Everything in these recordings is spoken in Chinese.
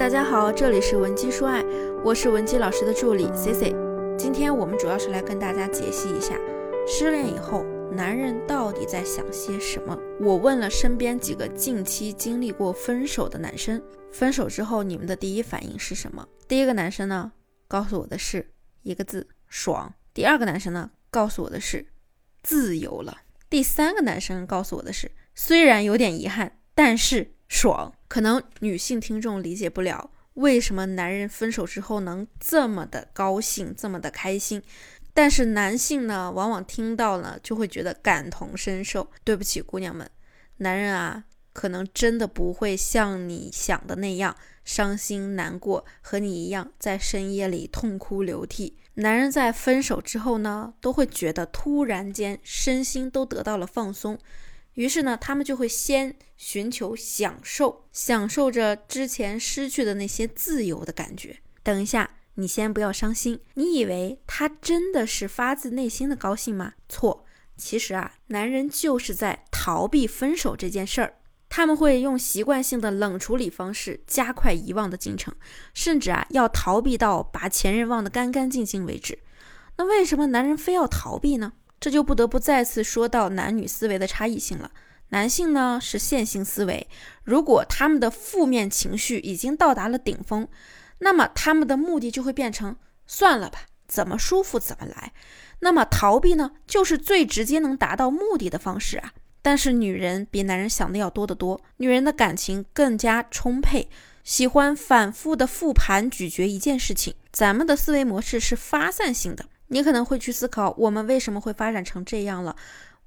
大家好，这里是文姬说爱，我是文姬老师的助理 C C。今天我们主要是来跟大家解析一下，失恋以后男人到底在想些什么。我问了身边几个近期经历过分手的男生，分手之后你们的第一反应是什么？第一个男生呢，告诉我的是一个字，爽。第二个男生呢，告诉我的是自由了。第三个男生告诉我的是，虽然有点遗憾，但是爽。可能女性听众理解不了，为什么男人分手之后能这么的高兴，这么的开心，但是男性呢，往往听到了就会觉得感同身受。对不起，姑娘们，男人啊，可能真的不会像你想的那样伤心难过，和你一样在深夜里痛哭流涕。男人在分手之后呢，都会觉得突然间身心都得到了放松。于是呢，他们就会先寻求享受，享受着之前失去的那些自由的感觉。等一下，你先不要伤心。你以为他真的是发自内心的高兴吗？错，其实啊，男人就是在逃避分手这件事儿。他们会用习惯性的冷处理方式加快遗忘的进程，甚至啊，要逃避到把前任忘得干干净净为止。那为什么男人非要逃避呢？这就不得不再次说到男女思维的差异性了。男性呢是线性思维，如果他们的负面情绪已经到达了顶峰，那么他们的目的就会变成算了吧，怎么舒服怎么来。那么逃避呢，就是最直接能达到目的的方式啊。但是女人比男人想的要多得多，女人的感情更加充沛，喜欢反复的复盘咀嚼一件事情。咱们的思维模式是发散性的。你可能会去思考，我们为什么会发展成这样了？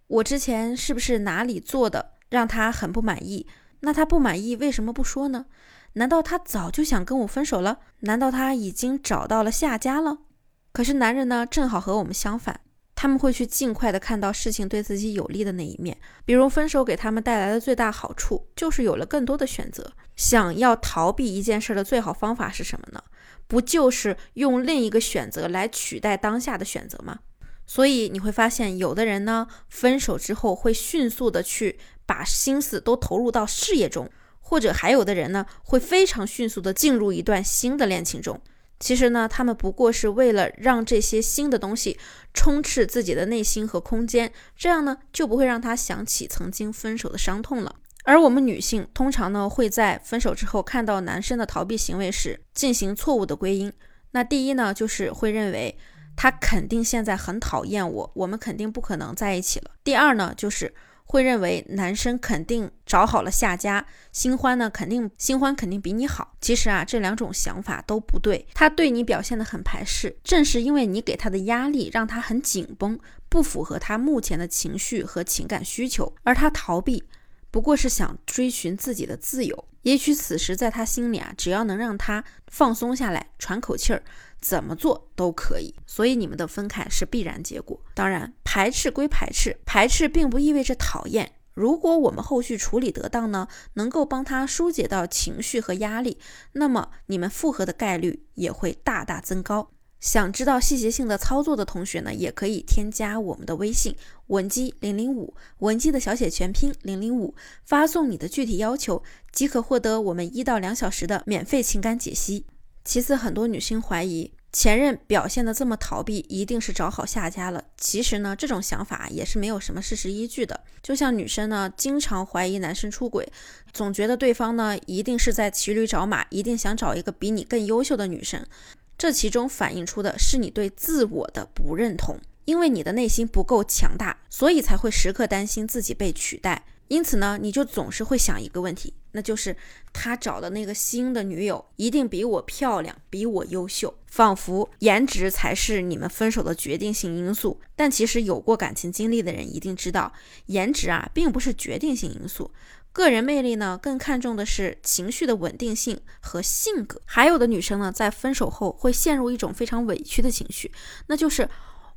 我之前是不是哪里做的让他很不满意？那他不满意为什么不说呢？难道他早就想跟我分手了？难道他已经找到了下家了？可是男人呢，正好和我们相反，他们会去尽快的看到事情对自己有利的那一面。比如分手给他们带来的最大好处，就是有了更多的选择。想要逃避一件事的最好方法是什么呢？不就是用另一个选择来取代当下的选择吗？所以你会发现，有的人呢，分手之后会迅速的去把心思都投入到事业中，或者还有的人呢，会非常迅速的进入一段新的恋情中。其实呢，他们不过是为了让这些新的东西充斥自己的内心和空间，这样呢，就不会让他想起曾经分手的伤痛了。而我们女性通常呢，会在分手之后看到男生的逃避行为时进行错误的归因。那第一呢，就是会认为他肯定现在很讨厌我，我们肯定不可能在一起了。第二呢，就是会认为男生肯定找好了下家，新欢呢肯定新欢肯定比你好。其实啊，这两种想法都不对。他对你表现的很排斥，正是因为你给他的压力让他很紧绷，不符合他目前的情绪和情感需求，而他逃避。不过是想追寻自己的自由，也许此时在他心里啊，只要能让他放松下来、喘口气儿，怎么做都可以。所以你们的分开是必然结果。当然，排斥归排斥，排斥并不意味着讨厌。如果我们后续处理得当呢，能够帮他疏解到情绪和压力，那么你们复合的概率也会大大增高。想知道细节性的操作的同学呢，也可以添加我们的微信文姬零零五，文姬的小写全拼零零五，发送你的具体要求，即可获得我们一到两小时的免费情感解析。其次，很多女性怀疑前任表现的这么逃避，一定是找好下家了。其实呢，这种想法也是没有什么事实依据的。就像女生呢，经常怀疑男生出轨，总觉得对方呢一定是在骑驴找马，一定想找一个比你更优秀的女生。这其中反映出的是你对自我的不认同，因为你的内心不够强大，所以才会时刻担心自己被取代。因此呢，你就总是会想一个问题，那就是他找的那个新的女友一定比我漂亮，比我优秀，仿佛颜值才是你们分手的决定性因素。但其实有过感情经历的人一定知道，颜值啊并不是决定性因素。个人魅力呢，更看重的是情绪的稳定性和性格。还有的女生呢，在分手后会陷入一种非常委屈的情绪，那就是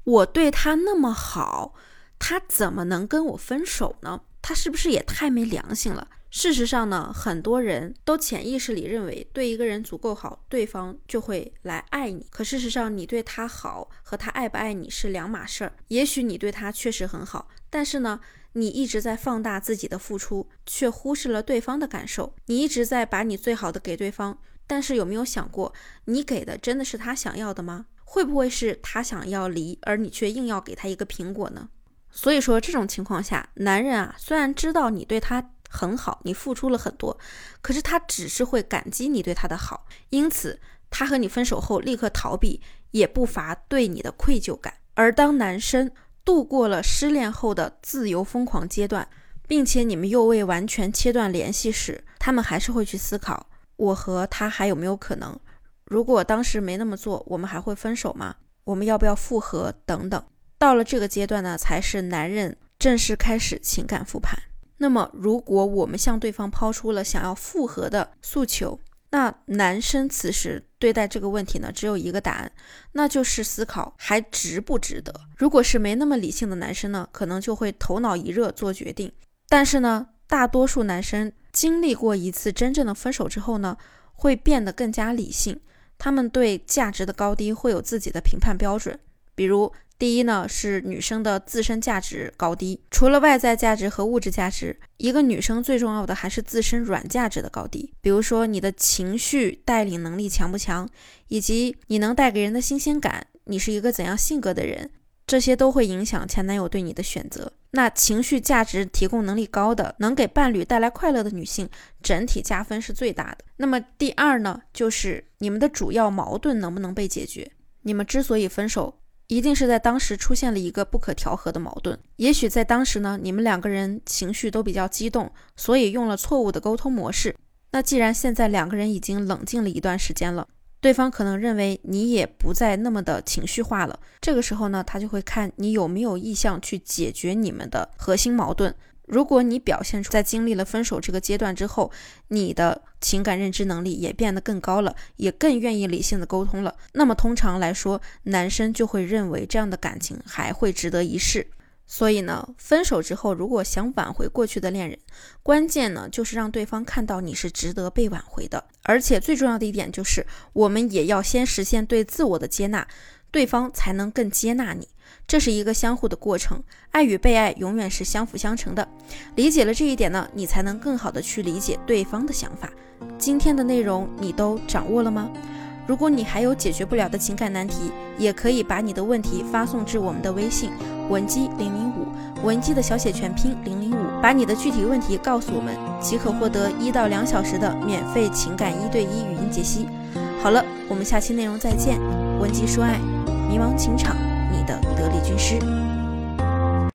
我对他那么好，他怎么能跟我分手呢？他是不是也太没良心了？事实上呢，很多人都潜意识里认为，对一个人足够好，对方就会来爱你。可事实上，你对他好和他爱不爱你是两码事儿。也许你对他确实很好，但是呢。你一直在放大自己的付出，却忽视了对方的感受。你一直在把你最好的给对方，但是有没有想过，你给的真的是他想要的吗？会不会是他想要梨，而你却硬要给他一个苹果呢？所以说，这种情况下，男人啊，虽然知道你对他很好，你付出了很多，可是他只是会感激你对他的好，因此他和你分手后立刻逃避，也不乏对你的愧疚感。而当男生度过了失恋后的自由疯狂阶段，并且你们又未完全切断联系时，他们还是会去思考：我和他还有没有可能？如果当时没那么做，我们还会分手吗？我们要不要复合？等等。到了这个阶段呢，才是男人正式开始情感复盘。那么，如果我们向对方抛出了想要复合的诉求，那男生此时对待这个问题呢，只有一个答案，那就是思考还值不值得。如果是没那么理性的男生呢，可能就会头脑一热做决定。但是呢，大多数男生经历过一次真正的分手之后呢，会变得更加理性。他们对价值的高低会有自己的评判标准，比如第一呢是女生的自身价值高低，除了外在价值和物质价值，一个女生最重要的还是自身软价值的高低，比如说你的情绪带领能力强不强，以及你能带给人的新鲜感，你是一个怎样性格的人。这些都会影响前男友对你的选择。那情绪价值提供能力高的，能给伴侣带来快乐的女性，整体加分是最大的。那么第二呢，就是你们的主要矛盾能不能被解决？你们之所以分手，一定是在当时出现了一个不可调和的矛盾。也许在当时呢，你们两个人情绪都比较激动，所以用了错误的沟通模式。那既然现在两个人已经冷静了一段时间了。对方可能认为你也不再那么的情绪化了，这个时候呢，他就会看你有没有意向去解决你们的核心矛盾。如果你表现出在经历了分手这个阶段之后，你的情感认知能力也变得更高了，也更愿意理性的沟通了，那么通常来说，男生就会认为这样的感情还会值得一试。所以呢，分手之后，如果想挽回过去的恋人，关键呢就是让对方看到你是值得被挽回的。而且最重要的一点就是，我们也要先实现对自我的接纳，对方才能更接纳你。这是一个相互的过程，爱与被爱永远是相辅相成的。理解了这一点呢，你才能更好的去理解对方的想法。今天的内容你都掌握了吗？如果你还有解决不了的情感难题，也可以把你的问题发送至我们的微信文姬零零五，文姬的小写全拼零零五，把你的具体问题告诉我们，即可获得一到两小时的免费情感一对一语音解析。好了，我们下期内容再见。文姬说爱，迷茫情场，你的得力军师。